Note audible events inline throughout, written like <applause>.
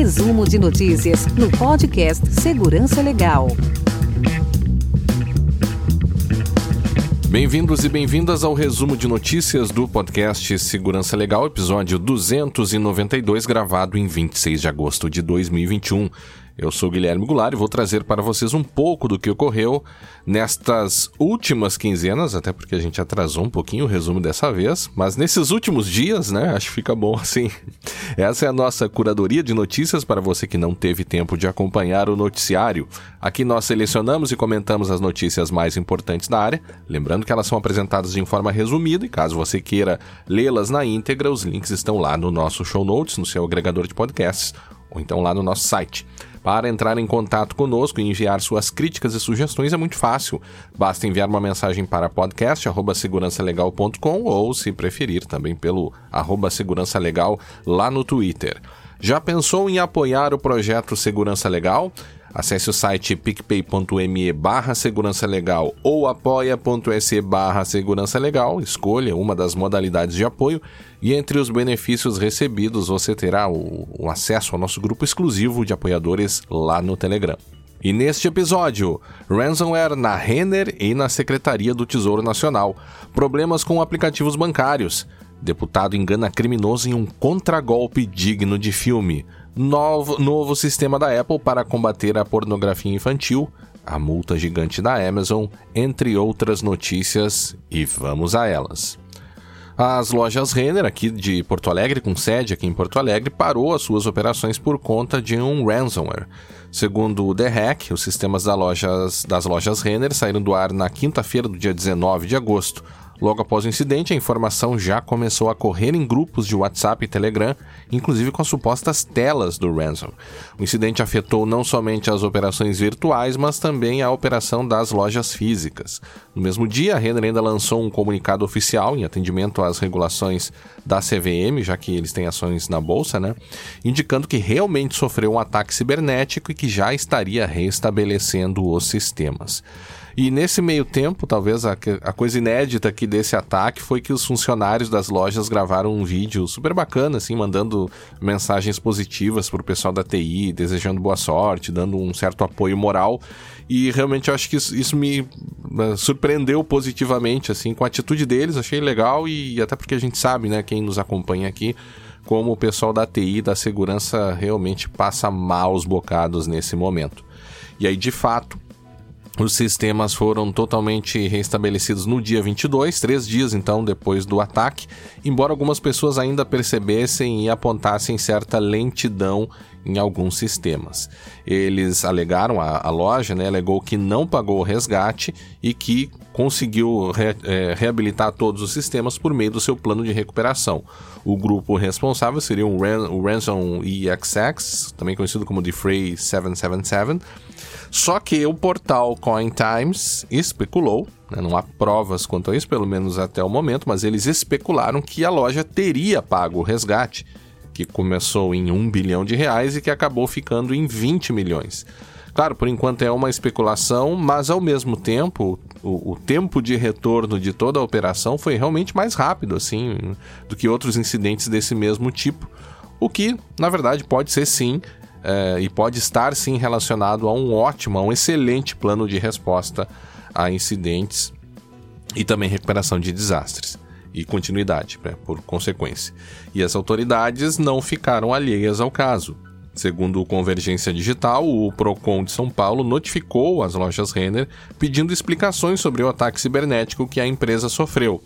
Resumo de notícias no podcast Segurança Legal. Bem-vindos e bem-vindas ao resumo de notícias do podcast Segurança Legal, episódio 292, gravado em 26 de agosto de 2021. Eu sou Guilherme Goulart e vou trazer para vocês um pouco do que ocorreu nestas últimas quinzenas, até porque a gente atrasou um pouquinho o resumo dessa vez, mas nesses últimos dias, né? Acho que fica bom assim. <laughs> Essa é a nossa curadoria de notícias para você que não teve tempo de acompanhar o noticiário. Aqui nós selecionamos e comentamos as notícias mais importantes da área, lembrando que elas são apresentadas em forma resumida e caso você queira lê-las na íntegra, os links estão lá no nosso show notes, no seu agregador de podcasts ou então lá no nosso site. Para entrar em contato conosco e enviar suas críticas e sugestões é muito fácil. Basta enviar uma mensagem para podcast@segurançalegal.com ou, se preferir, também pelo arroba segurança legal lá no Twitter. Já pensou em apoiar o projeto Segurança Legal? Acesse o site picpay.me barra segurança legal ou apoia.se barra segurança legal, escolha uma das modalidades de apoio e entre os benefícios recebidos você terá o, o acesso ao nosso grupo exclusivo de apoiadores lá no Telegram. E neste episódio, ransomware na Renner e na Secretaria do Tesouro Nacional, problemas com aplicativos bancários, deputado engana criminoso em um contragolpe digno de filme, novo, novo sistema da Apple para combater a pornografia infantil, a multa gigante da Amazon, entre outras notícias, e vamos a elas. As lojas Renner, aqui de Porto Alegre, com sede aqui em Porto Alegre, parou as suas operações por conta de um ransomware. Segundo o The Hack, os sistemas das lojas, das lojas Renner saíram do ar na quinta-feira do dia 19 de agosto. Logo após o incidente, a informação já começou a correr em grupos de WhatsApp e Telegram, inclusive com as supostas telas do ransom. O incidente afetou não somente as operações virtuais, mas também a operação das lojas físicas. No mesmo dia, a Renner ainda lançou um comunicado oficial em atendimento às regulações da CVM, já que eles têm ações na bolsa, né, indicando que realmente sofreu um ataque cibernético e que já estaria restabelecendo os sistemas. E nesse meio tempo, talvez a, a, coisa inédita aqui desse ataque foi que os funcionários das lojas gravaram um vídeo super bacana, assim, mandando mensagens positivas pro pessoal da TI, desejando boa sorte, dando um certo apoio moral. E realmente eu acho que isso, isso me surpreendeu positivamente, assim, com a atitude deles, achei legal e até porque a gente sabe, né, quem nos acompanha aqui, como o pessoal da TI, da segurança, realmente passa maus bocados nesse momento. E aí, de fato, os sistemas foram totalmente restabelecidos no dia 22, três dias então depois do ataque, embora algumas pessoas ainda percebessem e apontassem certa lentidão em alguns sistemas. Eles alegaram, a, a loja né, alegou que não pagou o resgate e que conseguiu re, é, reabilitar todos os sistemas por meio do seu plano de recuperação. O grupo responsável seria o, Ran, o Ransom EXX, também conhecido como Defray 777, só que o portal Coin Times especulou, né, não há provas quanto a isso, pelo menos até o momento, mas eles especularam que a loja teria pago o resgate, que começou em 1 bilhão de reais e que acabou ficando em 20 milhões. Claro, por enquanto é uma especulação, mas ao mesmo tempo, o, o, tempo de retorno de toda a operação foi realmente mais rápido, assim, do que outros incidentes desse mesmo tipo. O que, na verdade, pode ser sim é, e pode estar sim relacionado a um ótimo, a um excelente plano de resposta a incidentes e também recuperação de desastres e continuidade, né, por consequência. E as autoridades não ficaram alheias ao caso. Segundo o Convergência Digital, o Procon de São Paulo notificou as lojas Renner pedindo explicações sobre o ataque cibernético que a empresa sofreu.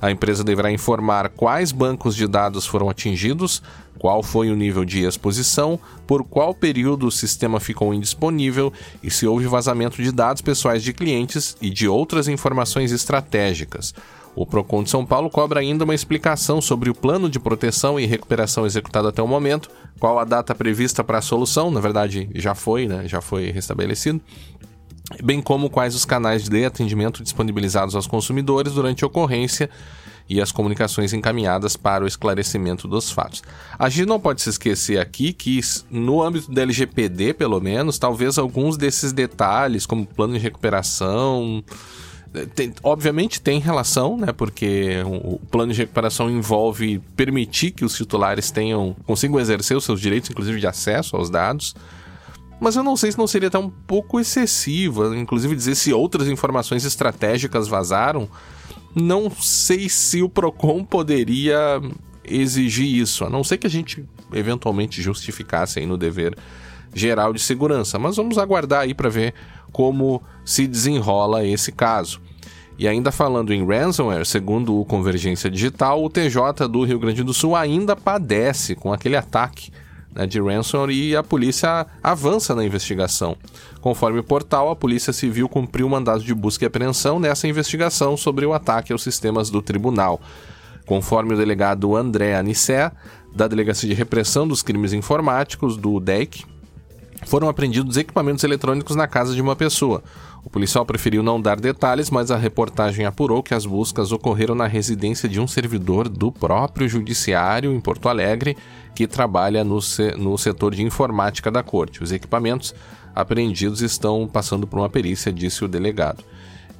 A empresa deverá informar quais bancos de dados foram atingidos, qual foi o nível de exposição, por qual período o sistema ficou indisponível e se houve vazamento de dados pessoais de clientes e de outras informações estratégicas. O Procon de São Paulo cobra ainda uma explicação sobre o plano de proteção e recuperação executado até o momento, qual a data prevista para a solução, na verdade já foi, né, já foi restabelecido, bem como quais os canais de atendimento disponibilizados aos consumidores durante a ocorrência e as comunicações encaminhadas para o esclarecimento dos fatos. A gente não pode se esquecer aqui que, no âmbito da LGPD, pelo menos, talvez alguns desses detalhes, como plano de recuperação, tem, obviamente tem relação, né? Porque o plano de recuperação envolve permitir que os titulares tenham consigam exercer os seus direitos, inclusive de acesso aos dados. Mas eu não sei se não seria até um pouco excessivo, inclusive dizer se outras informações estratégicas vazaram. Não sei se o Procon poderia exigir isso, a não ser que a gente eventualmente justificasse aí no dever geral de segurança. Mas vamos aguardar aí para ver como se desenrola esse caso. E ainda falando em ransomware, segundo o Convergência Digital, o TJ do Rio Grande do Sul ainda padece com aquele ataque né, de ransomware e a polícia avança na investigação. Conforme o portal, a Polícia Civil cumpriu o mandado de busca e apreensão nessa investigação sobre o ataque aos sistemas do tribunal. Conforme o delegado André Anissé, da Delegacia de Repressão dos Crimes Informáticos, do DEC, foram apreendidos equipamentos eletrônicos na casa de uma pessoa. O policial preferiu não dar detalhes, mas a reportagem apurou que as buscas ocorreram na residência de um servidor do próprio judiciário em Porto Alegre, que trabalha no, se no setor de informática da corte. Os equipamentos apreendidos estão passando por uma perícia, disse o delegado.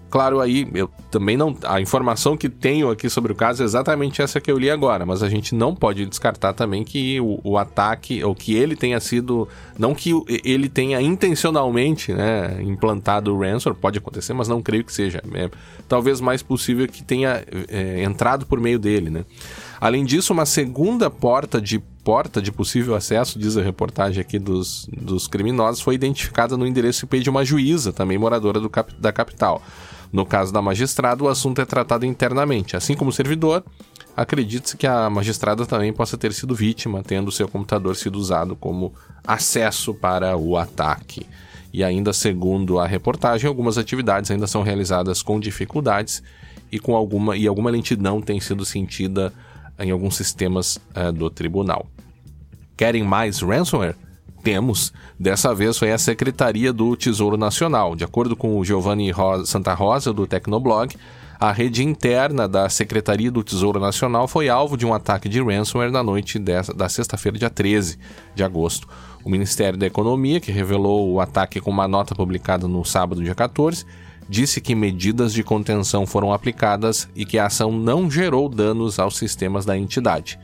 Claro, aí eu também não. A informação que tenho aqui sobre o caso é exatamente essa que eu li agora, mas a gente não pode descartar também que o, o ataque, ou que ele tenha sido. Não que ele tenha intencionalmente né, implantado o ransomware, pode acontecer, mas não creio que seja. É, talvez mais possível que tenha é, entrado por meio dele, né? Além disso, uma segunda porta de porta de possível acesso, diz a reportagem aqui dos, dos criminosos, foi identificada no endereço IP de uma juíza, também moradora do da capital. No caso da magistrada, o assunto é tratado internamente. Assim como o servidor, acredita-se que a magistrada também possa ter sido vítima, tendo seu computador sido usado como acesso para o ataque. E ainda segundo a reportagem, algumas atividades ainda são realizadas com dificuldades e com alguma e alguma lentidão tem sido sentida em alguns sistemas uh, do tribunal. Querem mais ransomware? Temos. Dessa vez foi a Secretaria do Tesouro Nacional. De acordo com o Giovanni Santa Rosa, do Tecnoblog, a rede interna da Secretaria do Tesouro Nacional foi alvo de um ataque de ransomware na noite dessa, da sexta-feira, dia 13 de agosto. O Ministério da Economia, que revelou o ataque com uma nota publicada no sábado, dia 14, disse que medidas de contenção foram aplicadas e que a ação não gerou danos aos sistemas da entidade.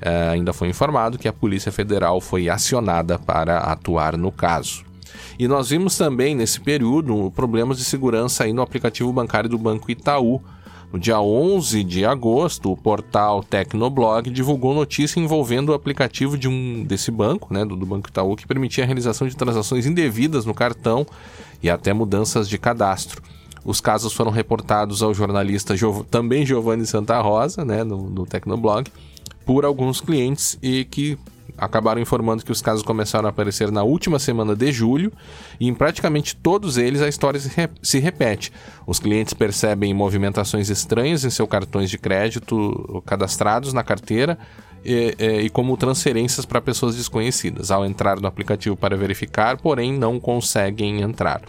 É, ainda foi informado que a Polícia Federal foi acionada para atuar no caso. E nós vimos também nesse período problemas de segurança aí no aplicativo bancário do Banco Itaú. No dia 11 de agosto, o portal Tecnoblog divulgou notícia envolvendo o aplicativo de um desse banco, né, do, do Banco Itaú, que permitia a realização de transações indevidas no cartão e até mudanças de cadastro. Os casos foram reportados ao jornalista também Giovanni Santa Rosa, né, no, no Tecnoblog, por alguns clientes e que acabaram informando que os casos começaram a aparecer na última semana de julho e em praticamente todos eles a história se, re se repete. Os clientes percebem movimentações estranhas em seus cartões de crédito cadastrados na carteira e, e como transferências para pessoas desconhecidas. Ao entrar no aplicativo para verificar, porém não conseguem entrar.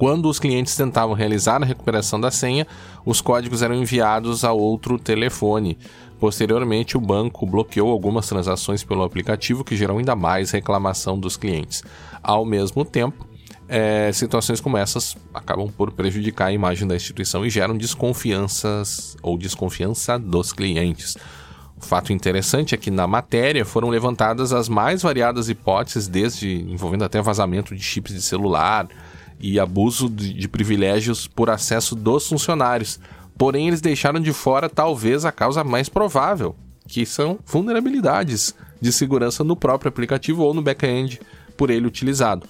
Quando os clientes tentavam realizar a recuperação da senha, os códigos eram enviados a outro telefone. Posteriormente, o banco bloqueou algumas transações pelo aplicativo, que gerou ainda mais reclamação dos clientes. Ao mesmo tempo, é, situações como essas acabam por prejudicar a imagem da instituição e geram desconfianças ou desconfiança dos clientes. O fato interessante é que na matéria foram levantadas as mais variadas hipóteses, desde envolvendo até vazamento de chips de celular e abuso de, de privilégios por acesso dos funcionários Porém, eles deixaram de fora talvez a causa mais provável, que são vulnerabilidades de segurança no próprio aplicativo ou no back-end por ele utilizado.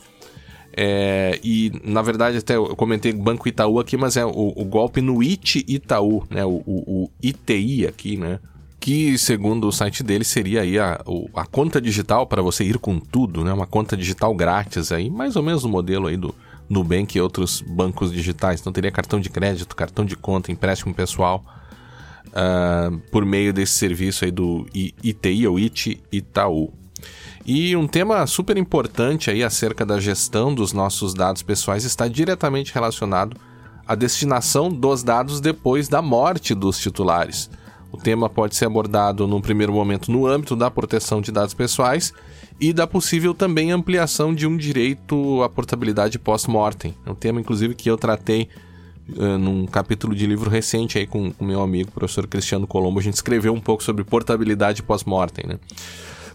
É, e na verdade, até eu comentei Banco Itaú aqui, mas é o, o golpe no IT Itaú, né? O, o, o, ITI aqui, né? Que segundo o site dele seria aí a, a conta digital para você ir com tudo, né? Uma conta digital grátis aí, mais ou menos o modelo aí do, Nubank e outros bancos digitais. Então teria cartão de crédito, cartão de conta, empréstimo pessoal uh, por meio desse serviço aí do ITI ou IT Itaú. E um tema super importante aí acerca da gestão dos nossos dados pessoais está diretamente relacionado à destinação dos dados depois da morte dos titulares. O tema pode ser abordado num primeiro momento no âmbito da proteção de dados pessoais e da possível também ampliação de um direito à portabilidade pós-mortem. É um tema, inclusive, que eu tratei uh, num capítulo de livro recente aí com o meu amigo, professor Cristiano Colombo, a gente escreveu um pouco sobre portabilidade pós-mortem, né?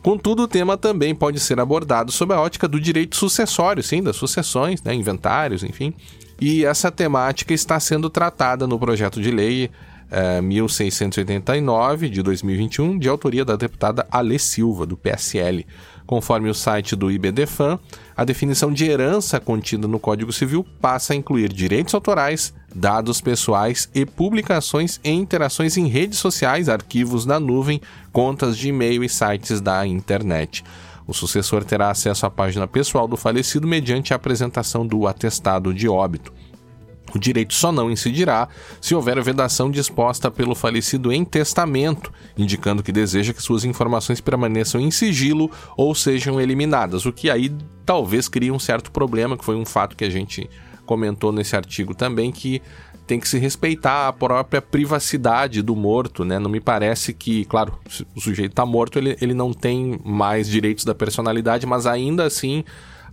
Contudo, o tema também pode ser abordado sob a ótica do direito sucessório, sim, das sucessões, né, inventários, enfim. E essa temática está sendo tratada no projeto de lei 1689 de 2021, de autoria da deputada Alê Silva, do PSL. Conforme o site do IBDFAN, a definição de herança contida no Código Civil passa a incluir direitos autorais, dados pessoais e publicações e interações em redes sociais, arquivos na nuvem, contas de e-mail e sites da internet. O sucessor terá acesso à página pessoal do falecido mediante a apresentação do atestado de óbito. O direito só não incidirá se houver vedação disposta pelo falecido em testamento, indicando que deseja que suas informações permaneçam em sigilo ou sejam eliminadas, o que aí talvez crie um certo problema, que foi um fato que a gente comentou nesse artigo também, que tem que se respeitar a própria privacidade do morto, né? Não me parece que, claro, o sujeito está morto, ele, ele não tem mais direitos da personalidade, mas ainda assim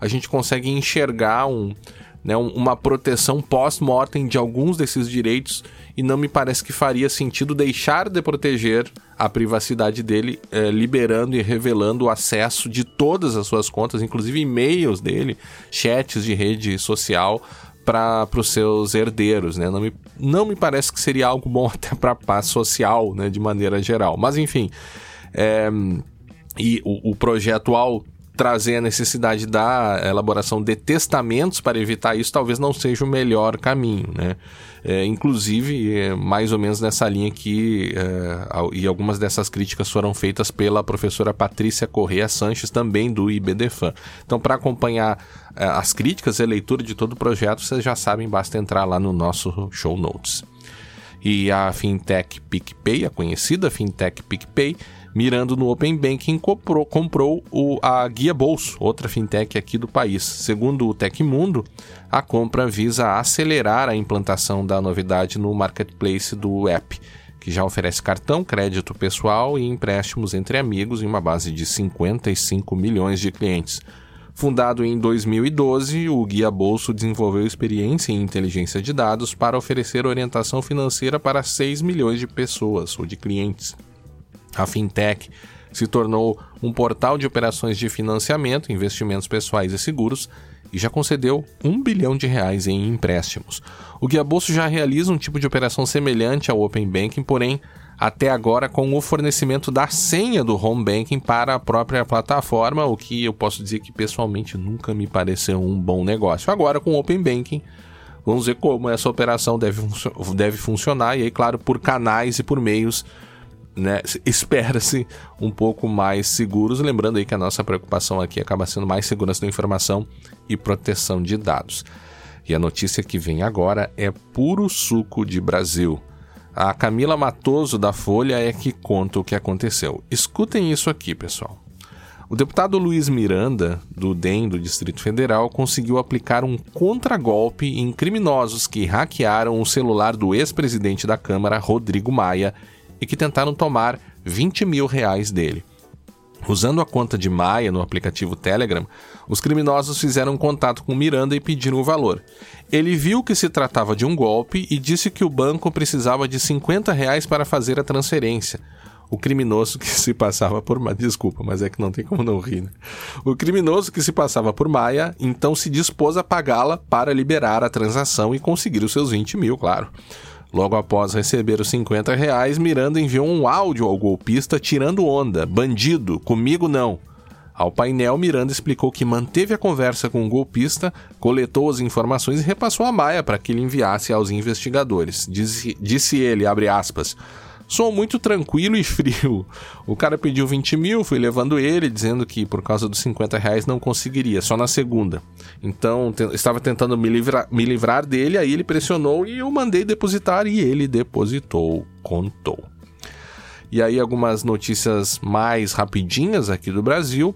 a gente consegue enxergar um, né, uma proteção pós-mortem de alguns desses direitos e não me parece que faria sentido deixar de proteger a privacidade dele, eh, liberando e revelando o acesso de todas as suas contas, inclusive e-mails dele, chats de rede social para os seus herdeiros, né? Não me, não me parece que seria algo bom <laughs> até para a paz social, né, de maneira geral. Mas enfim, é, e o, o projeto ao trazer a necessidade da elaboração de testamentos para evitar isso talvez não seja o melhor caminho, né? É, inclusive, é, mais ou menos nessa linha que é, e algumas dessas críticas foram feitas pela professora Patrícia Correa Sanches, também do IBDFAN. Então, para acompanhar é, as críticas e a leitura de todo o projeto, vocês já sabem, basta entrar lá no nosso show notes. E a fintech PicPay, a conhecida fintech PicPay, mirando no Open Banking, comprou, comprou o, a Guia Bolso, outra fintech aqui do país. Segundo o Tecmundo, a compra visa acelerar a implantação da novidade no marketplace do app, que já oferece cartão, crédito pessoal e empréstimos entre amigos em uma base de 55 milhões de clientes. Fundado em 2012, o Guia Bolso desenvolveu experiência em inteligência de dados para oferecer orientação financeira para 6 milhões de pessoas ou de clientes. A fintech se tornou um portal de operações de financiamento, investimentos pessoais e seguros e já concedeu um bilhão de reais em empréstimos. O Guia Bolso já realiza um tipo de operação semelhante ao Open Banking, porém até agora com o fornecimento da senha do Home Banking para a própria plataforma, o que eu posso dizer que pessoalmente nunca me pareceu um bom negócio. Agora com o Open Banking, vamos ver como essa operação deve, deve funcionar e aí, claro, por canais e por meios né, <laughs> espera-se um pouco mais seguros, lembrando aí que a nossa preocupação aqui acaba sendo mais segurança da informação e proteção de dados. E a notícia que vem agora é puro suco de Brasil. A Camila Matoso da Folha é que conta o que aconteceu. Escutem isso aqui, pessoal. O deputado Luiz Miranda, do DEM do Distrito Federal, conseguiu aplicar um contragolpe em criminosos que hackearam o celular do ex-presidente da Câmara, Rodrigo Maia, e que tentaram tomar 20 mil reais dele. Usando a conta de Maia no aplicativo Telegram, os criminosos fizeram contato com Miranda e pediram o valor. Ele viu que se tratava de um golpe e disse que o banco precisava de 50 reais para fazer a transferência. O criminoso que se passava por Maia. Desculpa, mas é que não tem como não rir. Né? O criminoso que se passava por Maia então se dispôs a pagá-la para liberar a transação e conseguir os seus 20 mil, claro. Logo após receber os 50 reais, Miranda enviou um áudio ao golpista tirando onda. Bandido, comigo não. Ao painel, Miranda explicou que manteve a conversa com o golpista, coletou as informações e repassou a Maia para que ele enviasse aos investigadores. Disse, disse ele, aspas, Sou muito tranquilo e frio. O cara pediu 20 mil, fui levando ele, dizendo que por causa dos 50 reais não conseguiria, só na segunda. Então, estava tentando me livrar, me livrar dele, aí ele pressionou e eu mandei depositar e ele depositou, contou. E aí algumas notícias mais rapidinhas aqui do Brasil.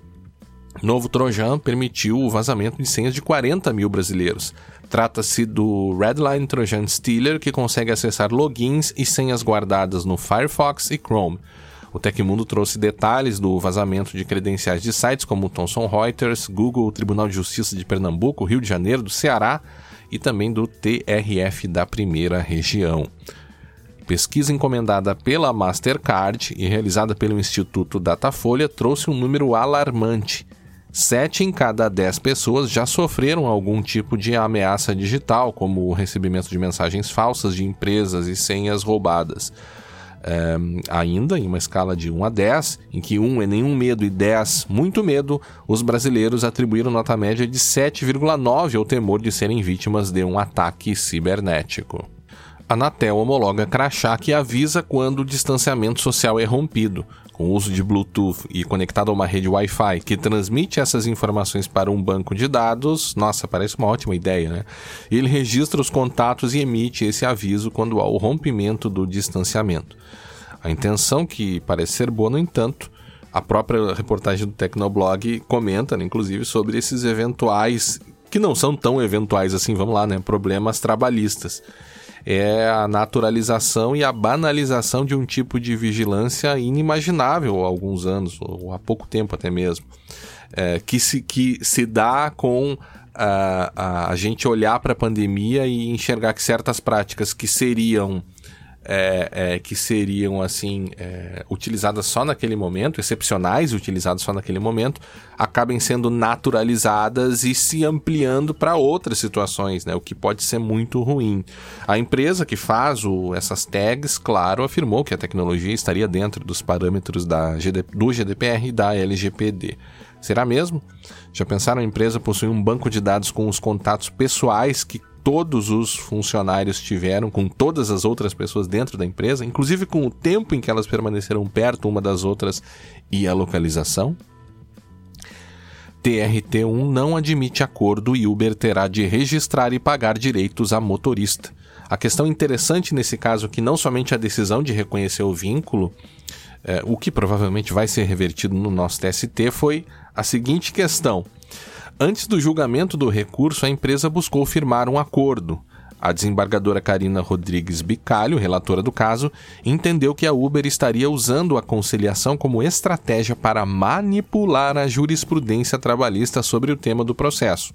Novo Trojan permitiu o vazamento de senhas de 40 mil brasileiros. Trata-se do Redline Trojan Stealer, que consegue acessar logins e senhas guardadas no Firefox e Chrome. O Tecmundo trouxe detalhes do vazamento de credenciais de sites como Thomson Reuters, Google, Tribunal de Justiça de Pernambuco, Rio de Janeiro, do Ceará e também do TRF da primeira região. Pesquisa encomendada pela Mastercard e realizada pelo Instituto Datafolha trouxe um número alarmante. Sete em cada dez pessoas já sofreram algum tipo de ameaça digital, como o recebimento de mensagens falsas de empresas e senhas roubadas. É, ainda em uma escala de 1 a 10, em que 1 é nenhum medo e 10 muito medo, os brasileiros atribuíram nota média de 7,9 ao temor de serem vítimas de um ataque cibernético. A Anatel homologa crachá que avisa quando o distanciamento social é rompido, com o uso de Bluetooth e conectado a uma rede Wi-Fi que transmite essas informações para um banco de dados. Nossa, parece uma ótima ideia, né? Ele registra os contatos e emite esse aviso quando há o rompimento do distanciamento. A intenção, que parece ser boa, no entanto, a própria reportagem do Tecnoblog comenta, né, inclusive, sobre esses eventuais, que não são tão eventuais assim, vamos lá, né? Problemas trabalhistas é a naturalização e a banalização de um tipo de vigilância inimaginável há alguns anos, ou há pouco tempo até mesmo, é, que, se, que se dá com a, a, gente olhar para a pandemia e enxergar que certas práticas que seriam é, é, que seriam assim é, utilizadas só naquele momento, excepcionais utilizadas só naquele momento, acabem sendo naturalizadas e se ampliando para outras situações, né? O que pode ser muito ruim. A empresa que faz o, essas tags, claro, afirmou que a tecnologia estaria dentro dos parâmetros da GD, do GDPR e da LGPD. Será mesmo? Já pensaram a empresa possuir um banco de dados com os contatos pessoais que todos os funcionários tiveram com todas as outras pessoas dentro da empresa, inclusive com o tempo em que elas permaneceram perto uma das outras e a localização? TRT1 não admite acordo e Uber terá de registrar e pagar direitos a motorista. A questão interessante nesse caso é que não somente a decisão de reconhecer o vínculo, é, o que provavelmente vai ser revertido no nosso TST, foi a seguinte questão: Antes do julgamento do recurso, a empresa buscou firmar um acordo. A desembargadora Karina Rodrigues Bicalho, relatora do caso, entendeu que a Uber estaria usando a conciliação como estratégia para manipular a jurisprudência trabalhista sobre o tema do processo.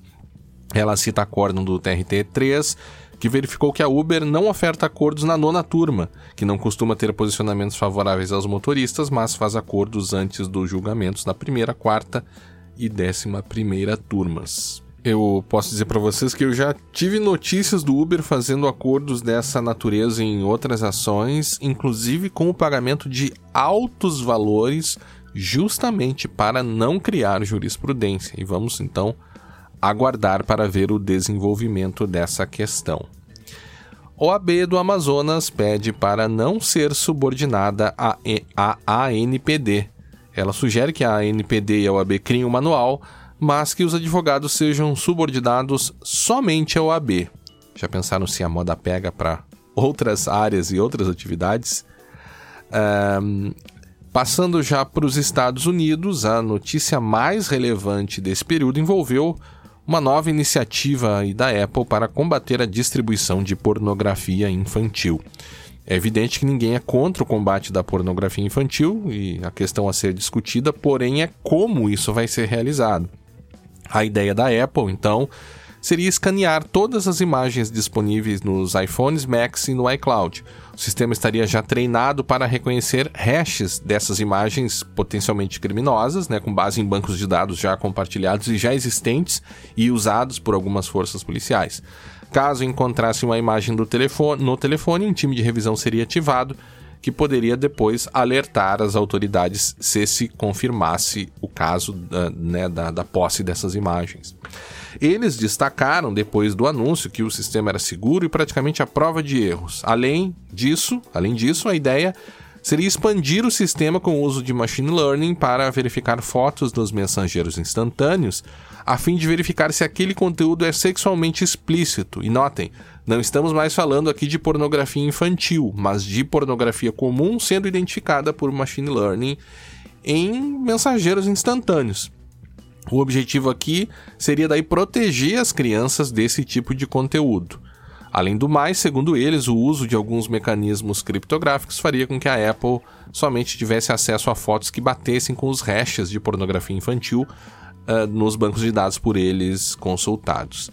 Ela cita acórdão do TRT 3, que verificou que a Uber não oferta acordos na nona turma, que não costuma ter posicionamentos favoráveis aos motoristas, mas faz acordos antes dos julgamentos na primeira, quarta e 11 turmas. Eu posso dizer para vocês que eu já tive notícias do Uber fazendo acordos dessa natureza em outras ações, inclusive com o pagamento de altos valores, justamente para não criar jurisprudência. E vamos então aguardar para ver o desenvolvimento dessa questão. OAB do Amazonas pede para não ser subordinada à ANPD ela sugere que a ANPD e a OAB criem um manual, mas que os advogados sejam subordinados somente à OAB. Já pensaram se a moda pega para outras áreas e outras atividades? Um, passando já para os Estados Unidos, a notícia mais relevante desse período envolveu uma nova iniciativa da Apple para combater a distribuição de pornografia infantil. É evidente que ninguém é contra o combate da pornografia infantil e a questão a ser discutida, porém é como isso vai ser realizado. A ideia da Apple, então, seria escanear todas as imagens disponíveis nos iPhones, Macs e no iCloud. O sistema estaria já treinado para reconhecer hashes dessas imagens potencialmente criminosas, né, com base em bancos de dados já compartilhados e já existentes e usados por algumas forças policiais. Caso encontrasse uma imagem do telefone, no telefone, um time de revisão seria ativado, que poderia depois alertar as autoridades se se confirmasse o caso da, né, da, da posse dessas imagens. Eles destacaram depois do anúncio que o sistema era seguro e praticamente a prova de erros. Além disso, além disso, a ideia seria expandir o sistema com o uso de machine learning para verificar fotos dos mensageiros instantâneos, a fim de verificar se aquele conteúdo é sexualmente explícito. E notem, não estamos mais falando aqui de pornografia infantil, mas de pornografia comum sendo identificada por machine learning em mensageiros instantâneos. O objetivo aqui seria daí proteger as crianças desse tipo de conteúdo. Além do mais, segundo eles, o uso de alguns mecanismos criptográficos faria com que a Apple somente tivesse acesso a fotos que batessem com os hashes de pornografia infantil uh, nos bancos de dados por eles consultados.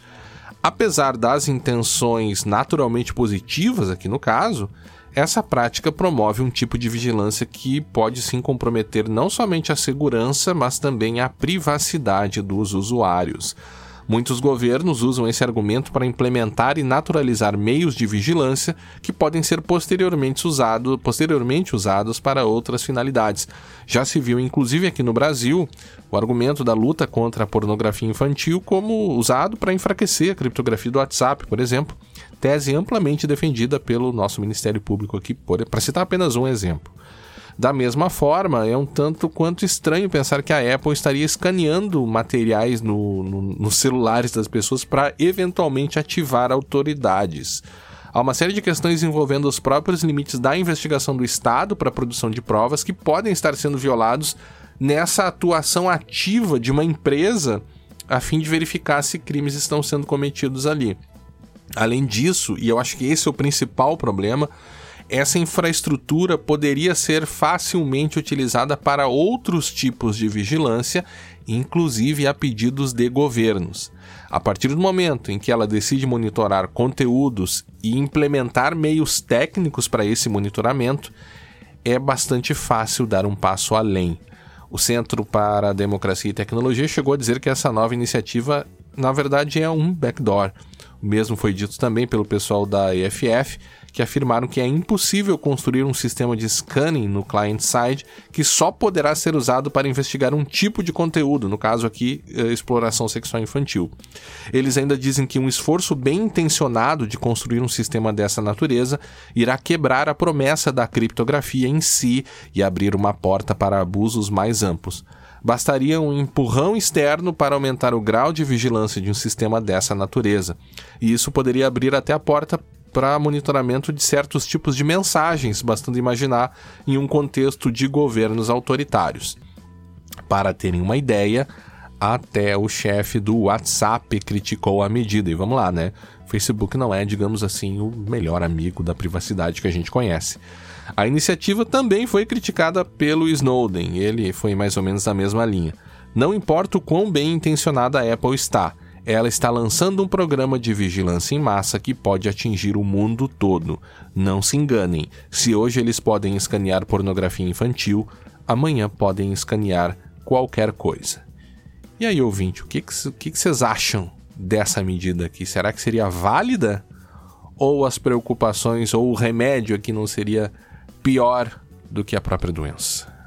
Apesar das intenções naturalmente positivas aqui no caso, essa prática promove um tipo de vigilância que pode sim comprometer não somente a segurança, mas também a privacidade dos usuários. Muitos governos usam esse argumento para implementar e naturalizar meios de vigilância que podem ser posteriormente, usado, posteriormente usados para outras finalidades. Já se viu, inclusive aqui no Brasil, o argumento da luta contra a pornografia infantil como usado para enfraquecer a criptografia do WhatsApp, por exemplo, tese amplamente defendida pelo nosso Ministério Público aqui, para citar apenas um exemplo. Da mesma forma, é um tanto quanto estranho pensar que a Apple estaria escaneando materiais no, no, nos celulares das pessoas para eventualmente ativar autoridades. Há uma série de questões envolvendo os próprios limites da investigação do Estado para a produção de provas que podem estar sendo violados nessa atuação ativa de uma empresa a fim de verificar se crimes estão sendo cometidos ali. Além disso, e eu acho que esse é o principal problema, essa infraestrutura poderia ser facilmente utilizada para outros tipos de vigilância, inclusive a pedidos de governos. A partir do momento em que ela decide monitorar conteúdos e implementar meios técnicos para esse monitoramento, é bastante fácil dar um passo além. O Centro para a Democracia e Tecnologia chegou a dizer que essa nova iniciativa, na verdade, é um backdoor. O mesmo foi dito também pelo pessoal da EFF, que afirmaram que é impossível construir um sistema de scanning no client-side que só poderá ser usado para investigar um tipo de conteúdo, no caso aqui, eh, exploração sexual infantil. Eles ainda dizem que um esforço bem intencionado de construir um sistema dessa natureza irá quebrar a promessa da criptografia em si e abrir uma porta para abusos mais amplos bastaria um empurrão externo para aumentar o grau de vigilância de um sistema dessa natureza. E isso poderia abrir até a porta para monitoramento de certos tipos de mensagens, bastando imaginar em um contexto de governos autoritários. Para terem uma ideia, até o chefe do WhatsApp criticou a medida. E vamos lá, né? Facebook não é, digamos assim, o melhor amigo da privacidade que a gente conhece. A iniciativa também foi criticada pelo Snowden, ele foi mais ou menos na mesma linha. Não importa o quão bem intencionada a Apple está, ela está lançando um programa de vigilância em massa que pode atingir o mundo todo. Não se enganem, se hoje eles podem escanear pornografia infantil, amanhã podem escanear qualquer coisa. E aí, ouvinte, o que, que, que, vocês acham dessa medida aqui? Será que seria válida? Ou as preocupações ou o remédio aqui não seria pior do que a própria doença?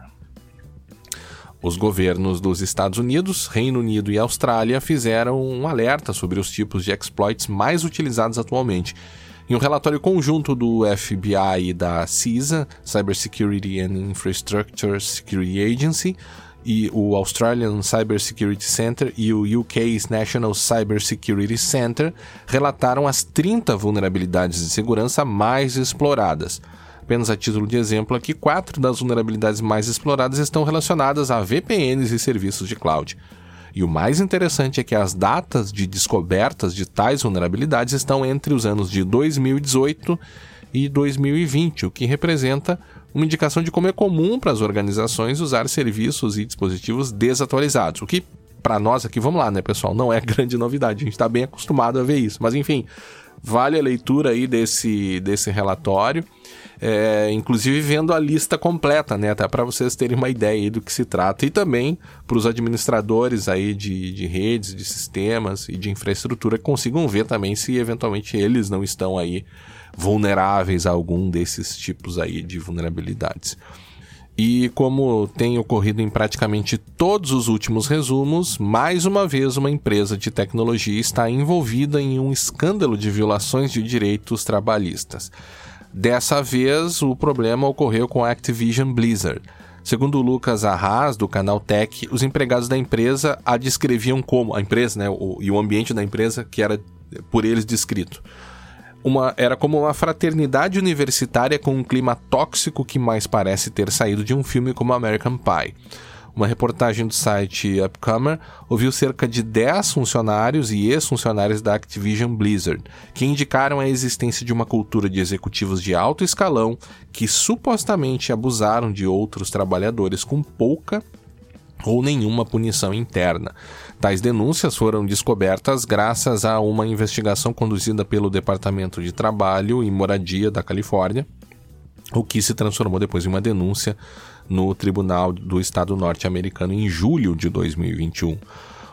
Os governos dos Estados Unidos, Reino Unido e Austrália fizeram um alerta sobre os tipos de exploits mais utilizados atualmente. Em um relatório conjunto do FBI e da CISA, Cybersecurity and Infrastructure Security Agency, e o Australian Cybersecurity Center e o UK's National Cybersecurity Center relataram as 30 vulnerabilidades de segurança mais exploradas. Apenas a título de exemplo aqui, quatro das vulnerabilidades mais exploradas estão relacionadas a VPNs e serviços de cloud. E o mais interessante é que as datas de descobertas de tais vulnerabilidades estão entre os anos de 2018 e 2020, o que representa uma indicação de como é comum para as organizações usar serviços e dispositivos desatualizados, o que para nós aqui, vamos lá, né, pessoal, não é <laughs> grande novidade, a gente está bem acostumado a ver isso, mas enfim, vale a leitura aí desse, desse relatório é, inclusive vendo a lista completa, né, até para vocês terem uma ideia do que se trata e também para os administradores aí de, de redes, de sistemas e de infraestrutura consigam ver também se eventualmente eles não estão aí vulneráveis a algum desses tipos aí de vulnerabilidades. E como tem ocorrido em praticamente todos os últimos resumos, mais uma vez uma empresa de tecnologia está envolvida em um escândalo de violações de direitos trabalhistas. Dessa vez, o problema ocorreu com a Activision Blizzard. Segundo Lucas Arras, do canal Tech, os empregados da empresa a descreviam como, a empresa, né, o, e o ambiente da empresa que era por eles descrito. Uma, era como uma fraternidade universitária com um clima tóxico que mais parece ter saído de um filme como American Pie. Uma reportagem do site Upcomer ouviu cerca de 10 funcionários e ex-funcionários da Activision Blizzard, que indicaram a existência de uma cultura de executivos de alto escalão que supostamente abusaram de outros trabalhadores com pouca ou nenhuma punição interna. Tais denúncias foram descobertas graças a uma investigação conduzida pelo Departamento de Trabalho e Moradia da Califórnia, o que se transformou depois em uma denúncia no Tribunal do Estado norte-americano em julho de 2021.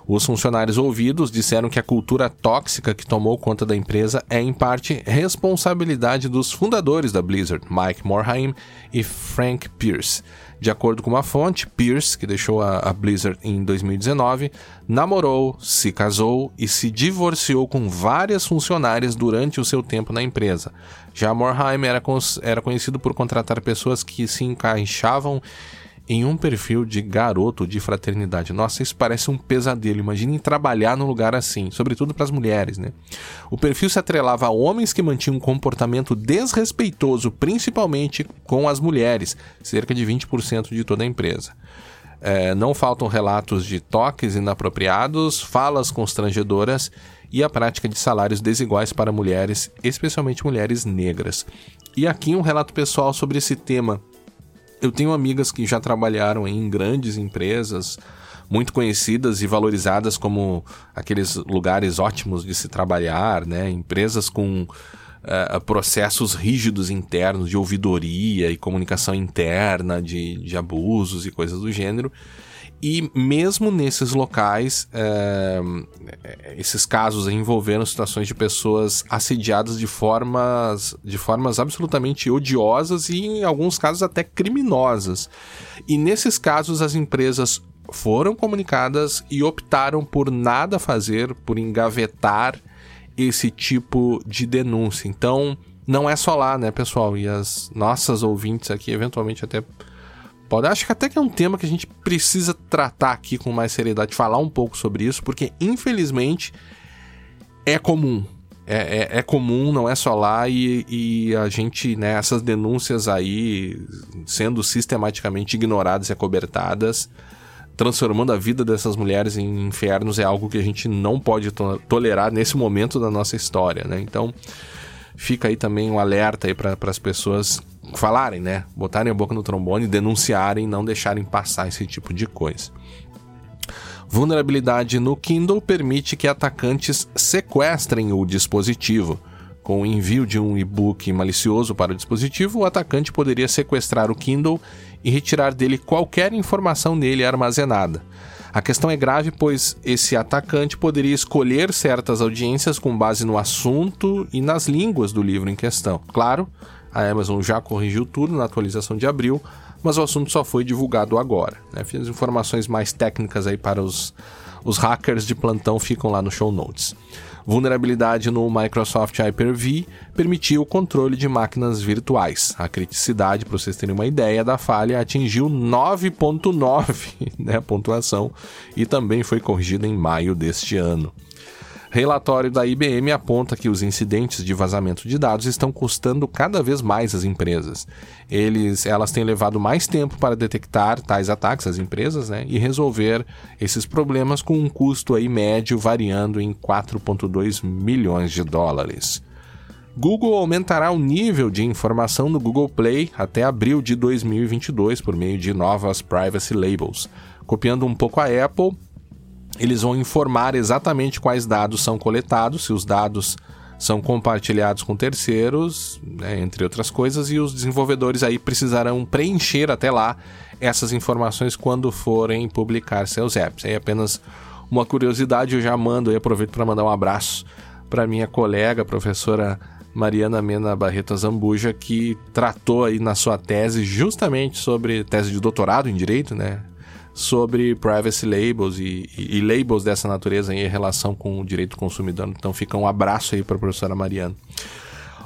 Os funcionários ouvidos disseram que a cultura tóxica que tomou conta da empresa é, em parte, responsabilidade dos fundadores da Blizzard, Mike Morhaime e Frank Pierce. De acordo com uma fonte, Pierce, que deixou a, Blizzard em 2019, namorou, se casou e se divorciou com várias funcionárias durante o seu tempo na empresa. Já Morhaime era, era conhecido por contratar pessoas que se encaixavam em um perfil de garoto de fraternidade. Nossa, isso parece um pesadelo. Imaginem trabalhar num lugar assim, sobretudo para as mulheres, né? O perfil se atrelava a homens que mantinham um comportamento desrespeitoso, principalmente com as mulheres, cerca de 20% de toda a empresa. É, não faltam relatos de toques inapropriados, falas constrangedoras e a prática de salários desiguais para mulheres, especialmente mulheres negras. E aqui um relato pessoal sobre esse tema eu tenho amigas que já trabalharam em grandes empresas, muito conhecidas e valorizadas como aqueles lugares ótimos de se trabalhar, né? Empresas com uh, processos rígidos internos de ouvidoria e comunicação interna de, de abusos e coisas do gênero. E mesmo nesses locais, é, esses casos envolveram situações de pessoas assediadas de formas, de formas absolutamente odiosas e, em alguns casos, até criminosas. E nesses casos, as empresas foram comunicadas e optaram por nada fazer, por engavetar esse tipo de denúncia. Então, não é só lá, né, pessoal? E as nossas ouvintes aqui, eventualmente, até Pode, acho que até que é um tema que a gente precisa tratar aqui com mais seriedade, falar um pouco sobre isso, porque infelizmente é comum. É, é, é comum, não é só lá, e, e, a gente, né, essas denúncias aí sendo sistematicamente ignoradas e acobertadas, transformando a vida dessas mulheres em infernos, é algo que a gente não pode to tolerar nesse momento da nossa história, né? Então, fica aí também um alerta aí para as pessoas falarem, né? Botarem a boca no trombone, denunciarem, não deixarem passar esse tipo de coisa. Vulnerabilidade no Kindle permite que atacantes sequestrem o dispositivo. Com o envio de um e-book malicioso para o dispositivo, o atacante poderia sequestrar o Kindle e retirar dele qualquer informação nele armazenada. A questão é grave, pois esse atacante poderia escolher certas audiências com base no assunto e nas línguas do livro em questão. Claro, a Amazon já corrigiu tudo na atualização de abril, mas o assunto só foi divulgado agora. Né? As informações mais técnicas aí para os, os hackers de plantão ficam lá no show notes. Vulnerabilidade no Microsoft Hyper-V permitiu o controle de máquinas virtuais. A criticidade, para vocês terem uma ideia da falha, atingiu 9.9 <laughs> né, pontuação e também foi corrigida em maio deste ano. Relatório da IBM aponta que os incidentes de vazamento de dados estão custando cada vez mais às empresas. Eles, elas têm levado mais tempo para detectar tais ataques às empresas né, e resolver esses problemas com um custo aí médio variando em 4,2 milhões de dólares. Google aumentará o nível de informação no Google Play até abril de 2022 por meio de novas privacy labels. Copiando um pouco a Apple, eles vão informar exatamente quais dados são coletados, se os dados são compartilhados com terceiros, né, entre outras coisas, e os desenvolvedores aí precisarão preencher até lá essas informações quando forem publicar seus apps. É apenas uma curiosidade, eu já mando e aproveito para mandar um abraço para minha colega, professora Mariana Mena Barreto Zambuja, que tratou aí na sua tese justamente sobre tese de doutorado em direito, né? Sobre privacy labels e, e, e, labels dessa natureza em relação com o direito do consumidor. Então fica um abraço aí para a professora Mariana.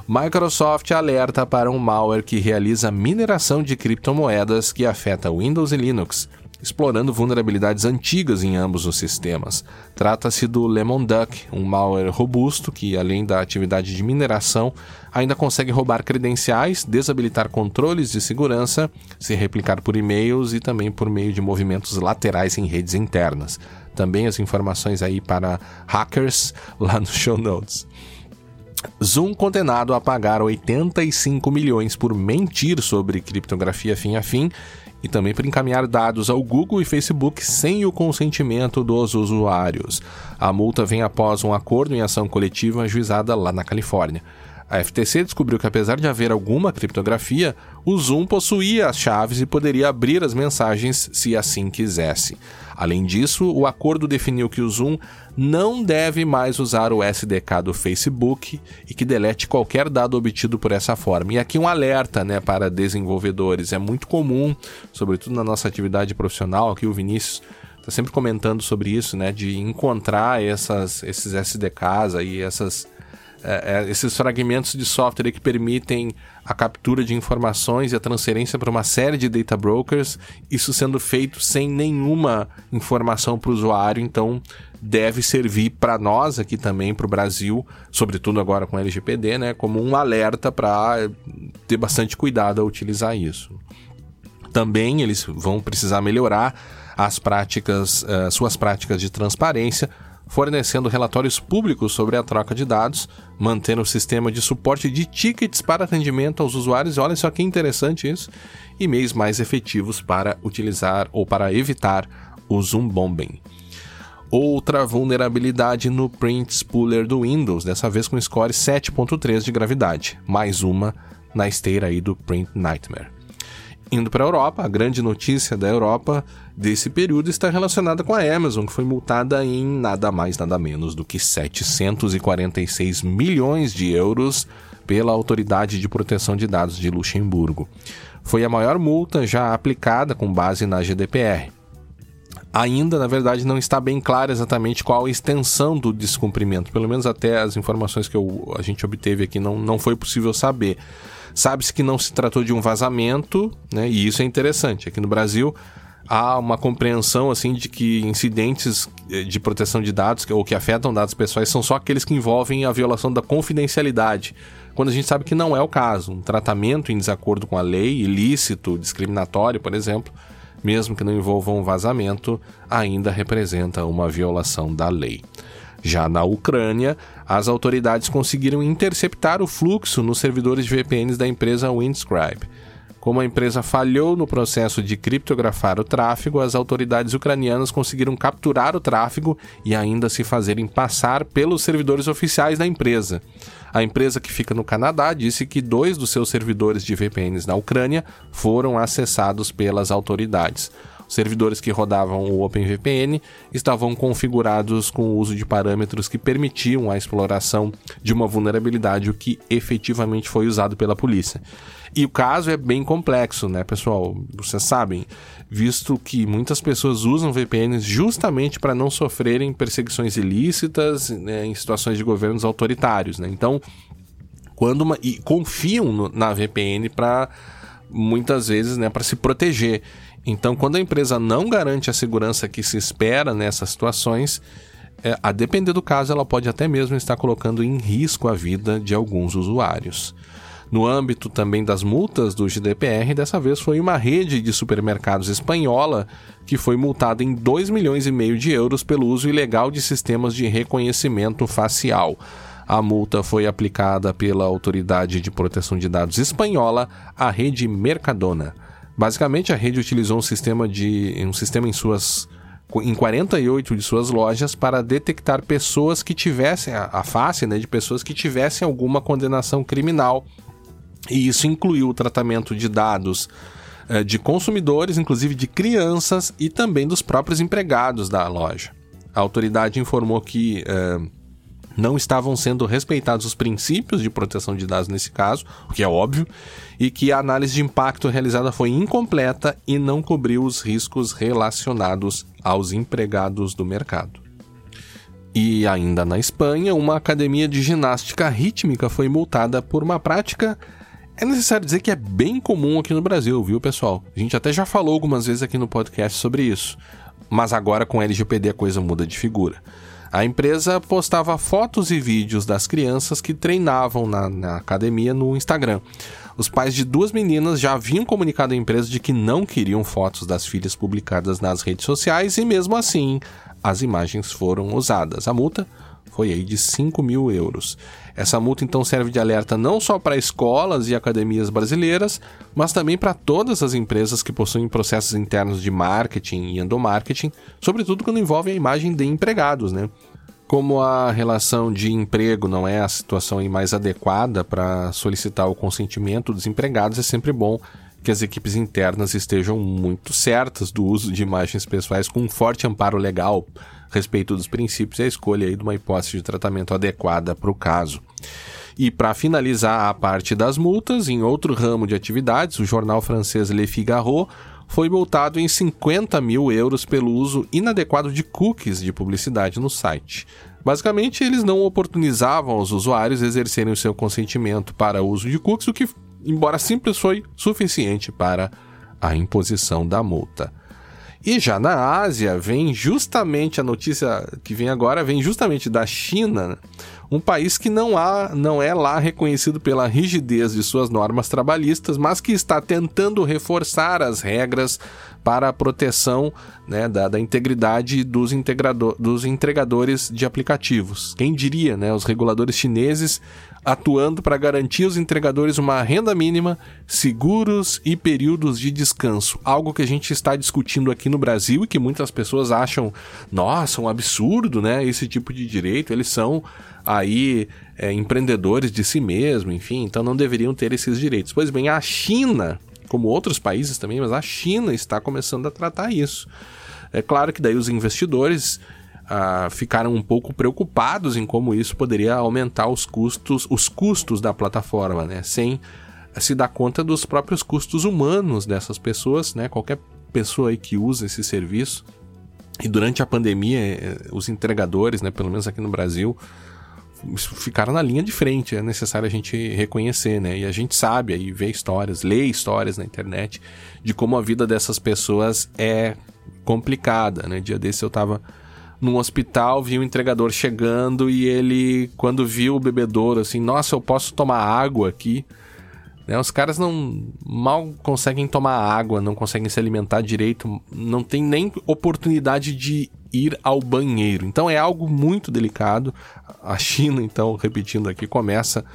Microsoft alerta para um malware que realiza mineração de criptomoedas que afeta Windows e Linux explorando vulnerabilidades antigas em ambos os sistemas. Trata-se do Lemon Duck, um malware robusto que, além da atividade de mineração, ainda consegue roubar credenciais, desabilitar controles de segurança, se replicar por e-mails e também por meio de movimentos laterais em redes internas. Também as informações aí para hackers <laughs> lá no show notes. Zoom condenado a pagar 85 milhões por mentir sobre criptografia fim a fim e também por encaminhar dados ao Google e Facebook sem o consentimento dos usuários. A multa vem após um acordo em ação coletiva ajuizada lá na Califórnia. A FTC descobriu que, apesar de haver alguma criptografia, o Zoom possuía as chaves e poderia abrir as mensagens se assim quisesse. Além disso, o acordo definiu que o Zoom não deve mais usar o SDK do Facebook e que delete qualquer dado obtido por essa forma. E aqui um alerta né, para desenvolvedores. É muito comum, sobretudo na nossa atividade profissional, aqui o Vinícius está sempre comentando sobre isso, né, de encontrar essas, esses SDKs aí, essas é, é, esses fragmentos de software que permitem a captura de informações e a transferência para uma série de data brokers, isso sendo feito sem nenhuma informação para o usuário, então deve servir para nós aqui também, para o Brasil, sobretudo agora com LGPD, né, como um alerta para ter bastante cuidado ao utilizar isso. Também eles vão precisar melhorar as práticas, uh, suas práticas de transparência, fornecendo relatórios públicos sobre a troca de dados, mantendo o sistema de suporte de tickets para atendimento aos usuários, olha só que interessante isso, e meios mais efetivos para utilizar ou para evitar o zoom bombing. Outra vulnerabilidade no Print Spooler do Windows, dessa vez com score 7.3 de gravidade, mais uma na esteira aí do Print Nightmare. Indo para a Europa, a grande notícia da Europa desse período está relacionada com a Amazon, que foi multada em nada mais nada menos do que 746 milhões de euros pela Autoridade de Proteção de Dados de Luxemburgo. Foi a maior multa já aplicada com base na GDPR. Ainda, na verdade, não está bem claro exatamente qual a extensão do descumprimento. Pelo menos até as informações que eu, a gente obteve aqui não, não foi possível saber. Sabe-se que não se tratou de um vazamento, né? E isso é interessante. Aqui no Brasil há uma compreensão assim de que incidentes eh, de proteção de dados ou que afetam dados pessoais são só aqueles que envolvem a violação da confidencialidade. Quando a gente sabe que não é o caso, um tratamento em desacordo com a lei, ilícito, discriminatório, por exemplo, mesmo que não envolva um vazamento, ainda representa uma violação da lei. Já na Ucrânia, as autoridades conseguiram interceptar o fluxo nos servidores de VPNs da empresa Windscribe. Como a empresa falhou no processo de criptografar o tráfego, as autoridades ucranianas conseguiram capturar o tráfego e ainda se fazerem passar pelos servidores oficiais da empresa. A empresa que fica no Canadá disse que dois dos seus servidores de VPNs na Ucrânia foram acessados pelas autoridades servidores que rodavam o OpenVPN estavam configurados com o uso de parâmetros que permitiam a exploração de uma vulnerabilidade, o que efetivamente foi usado pela polícia. E o caso é bem complexo, né, pessoal? Vocês sabem, visto que muitas pessoas usam VPNs justamente para não sofrerem perseguições ilícitas né, em situações de governos autoritários, né? Então, quando uma, e confiam no, na VPN para muitas vezes, né, para se proteger. Então, quando a empresa não garante a segurança que se espera nessas situações, é, a depender do caso, ela pode até mesmo estar colocando em risco a vida de alguns usuários. No âmbito também das multas do GDPR, dessa vez foi uma rede de supermercados espanhola que foi multada em 2 milhões e meio de euros pelo uso ilegal de sistemas de reconhecimento facial. A multa foi aplicada pela Autoridade de Proteção de Dados espanhola à rede Mercadona. Basicamente, a rede utilizou um sistema de um sistema em suas em 48 de suas lojas para detectar pessoas que tivessem a, a face né, de pessoas que tivessem alguma condenação criminal. E isso incluiu o tratamento de dados eh, de consumidores, inclusive de crianças e também dos próprios empregados da loja. A autoridade informou que eh, não estavam sendo respeitados os princípios de proteção de dados nesse caso, o que é óbvio, e que a análise de impacto realizada foi incompleta e não cobriu os riscos relacionados aos empregados do mercado. E ainda na Espanha, uma academia de ginástica rítmica foi multada por uma prática é necessário dizer que é bem comum aqui no Brasil, viu, pessoal? A gente até já falou algumas vezes aqui no podcast sobre isso. Mas agora com LGPD a coisa muda de figura. A empresa postava fotos e vídeos das crianças que treinavam na, na, academia no Instagram. Os pais de duas meninas já haviam comunicado à empresa de que não queriam fotos das filhas publicadas nas redes sociais e, mesmo assim, as imagens foram usadas. A multa foi aí de 5 mil euros. Essa multa então serve de alerta não só para escolas e academias brasileiras, mas também para todas as empresas que possuem processos internos de marketing e endomarketing, sobretudo quando envolve a imagem de empregados, né? Como a relação de emprego não é a situação mais adequada para solicitar o consentimento dos empregados, é sempre bom que as equipes internas estejam muito certas do uso de imagens pessoais com um forte amparo legal respeito dos princípios e a escolha aí de uma hipótese de tratamento adequada para o caso. E para finalizar a parte das multas, em outro ramo de atividades, o jornal francês Le Figaro foi multado em 50 mil euros pelo uso inadequado de cookies de publicidade no site. Basicamente, eles não oportunizavam aos usuários exercerem o seu consentimento para o uso de cookies, o que embora simples, foi suficiente para a imposição da multa. E já na Ásia, vem justamente a notícia que vem agora, vem justamente da China, um país que não, há, não é lá reconhecido pela rigidez de suas normas trabalhistas, mas que está tentando reforçar as regras para a proteção né, da, da, integridade dos, dos entregadores de aplicativos. Quem diria, né, os reguladores chineses atuando para garantir aos entregadores uma renda mínima, seguros e períodos de descanso. Algo que a gente está discutindo aqui no Brasil e que muitas pessoas acham, nossa, um absurdo, né? Esse tipo de direito. Eles são aí é, empreendedores de si mesmo, enfim, então não deveriam ter esses direitos. Pois bem, a China, como outros países também, mas a China está começando a tratar isso. É claro que daí os investidores uh, ficaram um pouco preocupados em como isso poderia aumentar os custos, os custos da plataforma, né? Sem se dar conta dos próprios custos humanos dessas pessoas, né? Qualquer pessoa aí que usa esse serviço. E durante a pandemia, eh, os entregadores, né, pelo menos aqui no Brasil, ficaram na linha de frente, é necessário a gente reconhecer, né? E a gente sabe aí, vê histórias, lê histórias na internet de como a vida dessas pessoas é complicada, né? Dia desse eu tava num hospital, vi um entregador chegando e ele, quando viu o bebedouro, assim, nossa, eu posso tomar água aqui. Né? Os caras não mal conseguem tomar água, não conseguem se alimentar direito, não tem nem oportunidade de ir ao banheiro. Então é algo muito delicado. A China, então, repetindo aqui, começa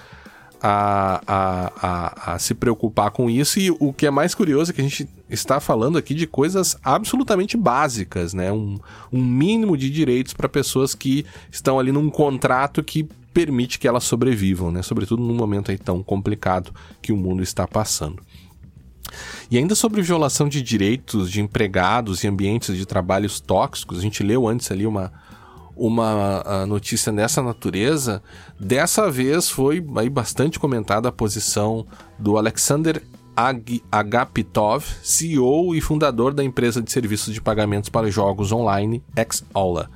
a, a, a, a, se preocupar com isso. E o que é mais curioso é que a gente está falando aqui de coisas absolutamente básicas, né? Um, um mínimo de direitos para pessoas que estão ali num contrato que permite que elas sobrevivam, né? Sobretudo num momento aí tão complicado que o mundo está passando. E ainda sobre violação de direitos de empregados e ambientes de trabalhos tóxicos, a gente leu antes ali uma, uma notícia dessa natureza, dessa vez foi aí bastante comentada a posição do Alexander Ag Agapitov, CEO e fundador da empresa de serviços de pagamentos para jogos online Xaula.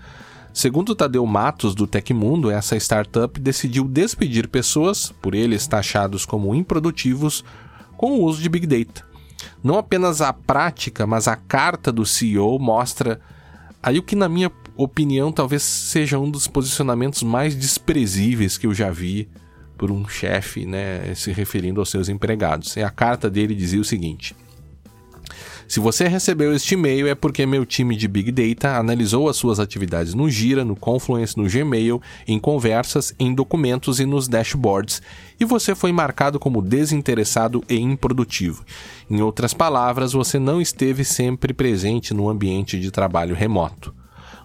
Segundo Tadeu Matos, do Tecmundo, essa startup decidiu despedir pessoas, por eles taxados como improdutivos, com o uso de Big Data. Não apenas a prática, mas a carta do CEO mostra aí o que, na minha opinião, talvez seja um dos posicionamentos mais desprezíveis que eu já vi por um chefe, né, se referindo aos seus empregados. E a carta dele dizia o seguinte: se você recebeu este e-mail é porque meu time de Big Data analisou as suas atividades no Gira, no Confluence, no Gmail, em conversas, em documentos e nos dashboards, e você foi marcado como desinteressado e improdutivo. Em outras palavras, você não esteve sempre presente no ambiente de trabalho remoto.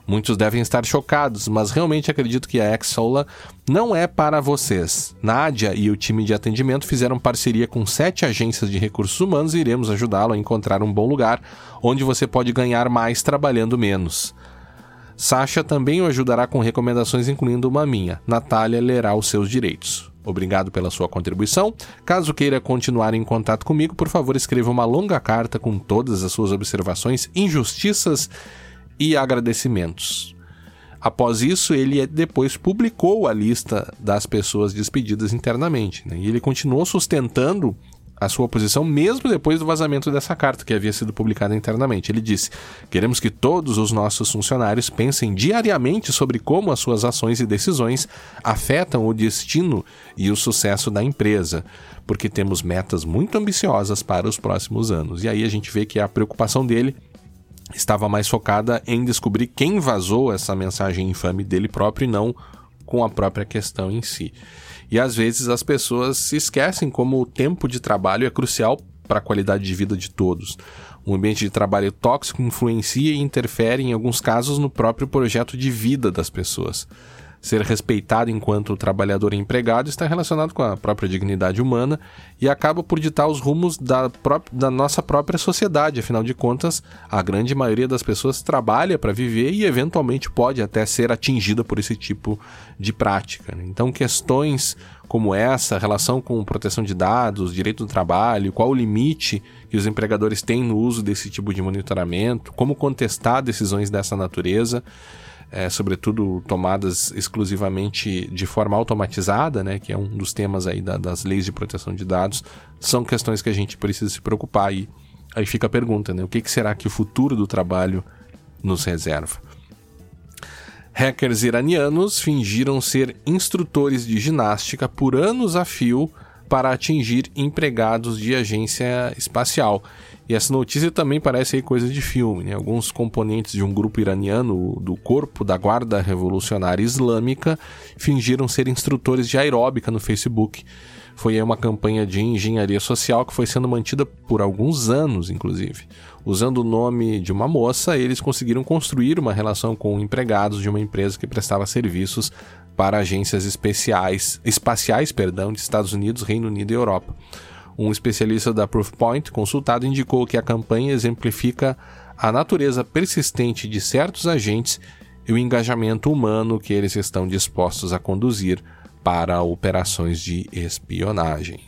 Muitos devem estar chocados, mas realmente acredito que a Xsola não é para vocês. Nádia e o time de atendimento fizeram parceria com sete agências de recursos humanos e iremos ajudá-lo a encontrar um bom lugar onde você pode ganhar mais trabalhando menos. Sasha também o ajudará com recomendações, incluindo uma minha. Natália lerá os seus direitos. Obrigado pela sua contribuição. Caso queira continuar em contato comigo, por favor, escreva uma longa carta com todas as suas observações, injustiças e agradecimentos. Após isso, ele depois publicou a lista das pessoas despedidas internamente. Né? E ele continuou sustentando a sua posição mesmo depois do vazamento dessa carta que havia sido publicada internamente. Ele disse: Queremos que todos os nossos funcionários pensem diariamente sobre como as suas ações e decisões afetam o destino e o sucesso da empresa, porque temos metas muito ambiciosas para os próximos anos. E aí a gente vê que a preocupação dele estava mais focada em descobrir quem vazou essa mensagem infame dele próprio e não com a própria questão em si. E às vezes as pessoas se esquecem como o tempo de trabalho é crucial para a qualidade de vida de todos. Um ambiente de trabalho tóxico influencia e interfere, em alguns casos, no próprio projeto de vida das pessoas ser respeitado enquanto trabalhador e empregado está relacionado com a própria dignidade humana e acaba por ditar os rumos da, da nossa própria sociedade. Afinal de contas, a grande maioria das pessoas trabalha para viver e, eventualmente, pode até ser atingida por esse tipo de prática. Né? Então, questões como essa, relação com proteção de dados, direito do trabalho, qual o limite que os empregadores têm no uso desse tipo de monitoramento, como contestar decisões dessa natureza é, sobretudo tomadas exclusivamente de forma automatizada, né, que é um dos temas aí da, das leis de proteção de dados, são questões que a gente precisa se preocupar. E aí fica a pergunta, né, o que, que será que o futuro do trabalho nos reserva? Hackers iranianos fingiram ser instrutores de ginástica por anos a fio para atingir empregados de agência espacial. E essa notícia também parece aí coisa de filme, né? Alguns componentes de um grupo iraniano do corpo da Guarda Revolucionária Islâmica fingiram ser instrutores de aeróbica no Facebook. Foi uma campanha de engenharia social que foi sendo mantida por alguns anos, inclusive. Usando o nome de uma moça, eles conseguiram construir uma relação com empregados de uma empresa que prestava serviços para agências especiais, espaciais perdão, de Estados Unidos, Reino Unido e Europa. Um especialista da Proofpoint consultado indicou que a campanha exemplifica a natureza persistente de certos agentes e o engajamento humano que eles estão dispostos a conduzir para operações de espionagem.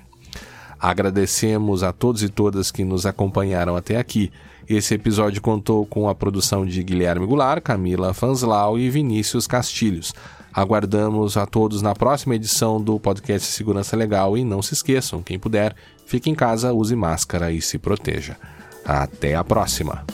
Agradecemos a todos e todas que nos acompanharam até aqui. Esse episódio contou com a produção de Guilherme Goulart, Camila Fanslau e Vinícius Castilhos. Aguardamos a todos na próxima edição do podcast Segurança Legal e não se esqueçam, quem puder, fique em casa, use máscara e se proteja. Até a próxima!